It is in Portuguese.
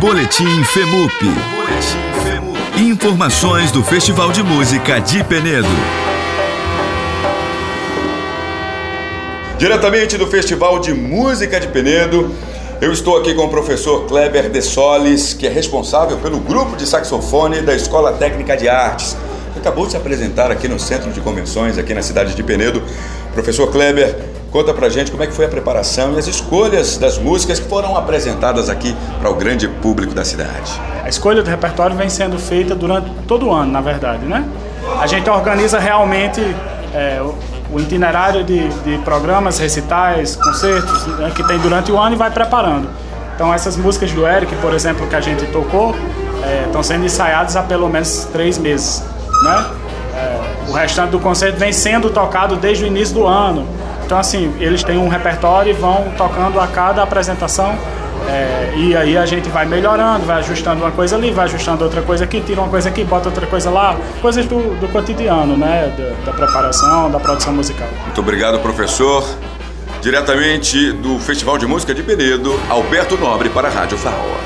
Boletim FEMUP. Informações do Festival de Música de Penedo. Diretamente do Festival de Música de Penedo, eu estou aqui com o professor Kleber De Solis, que é responsável pelo grupo de saxofone da Escola Técnica de Artes. Acabou de se apresentar aqui no Centro de Convenções, aqui na cidade de Penedo. Professor Kleber, conta pra gente como é que foi a preparação e as escolhas das músicas que foram apresentadas aqui para o grande público da cidade. A escolha do repertório vem sendo feita durante todo o ano, na verdade, né? A gente organiza realmente é, o itinerário de, de programas, recitais, concertos né, que tem durante o ano e vai preparando. Então essas músicas do Eric, por exemplo, que a gente tocou, é, estão sendo ensaiadas há pelo menos três meses. Né? É, o restante do concerto vem sendo tocado desde o início do ano. Então assim, eles têm um repertório e vão tocando a cada apresentação é, e aí a gente vai melhorando, vai ajustando uma coisa ali, vai ajustando outra coisa aqui, tira uma coisa aqui, bota outra coisa lá, coisas do, do cotidiano, né? Da, da preparação, da produção musical. Muito obrigado, professor. Diretamente do Festival de Música de Penedo, Alberto Nobre para a Rádio Farol.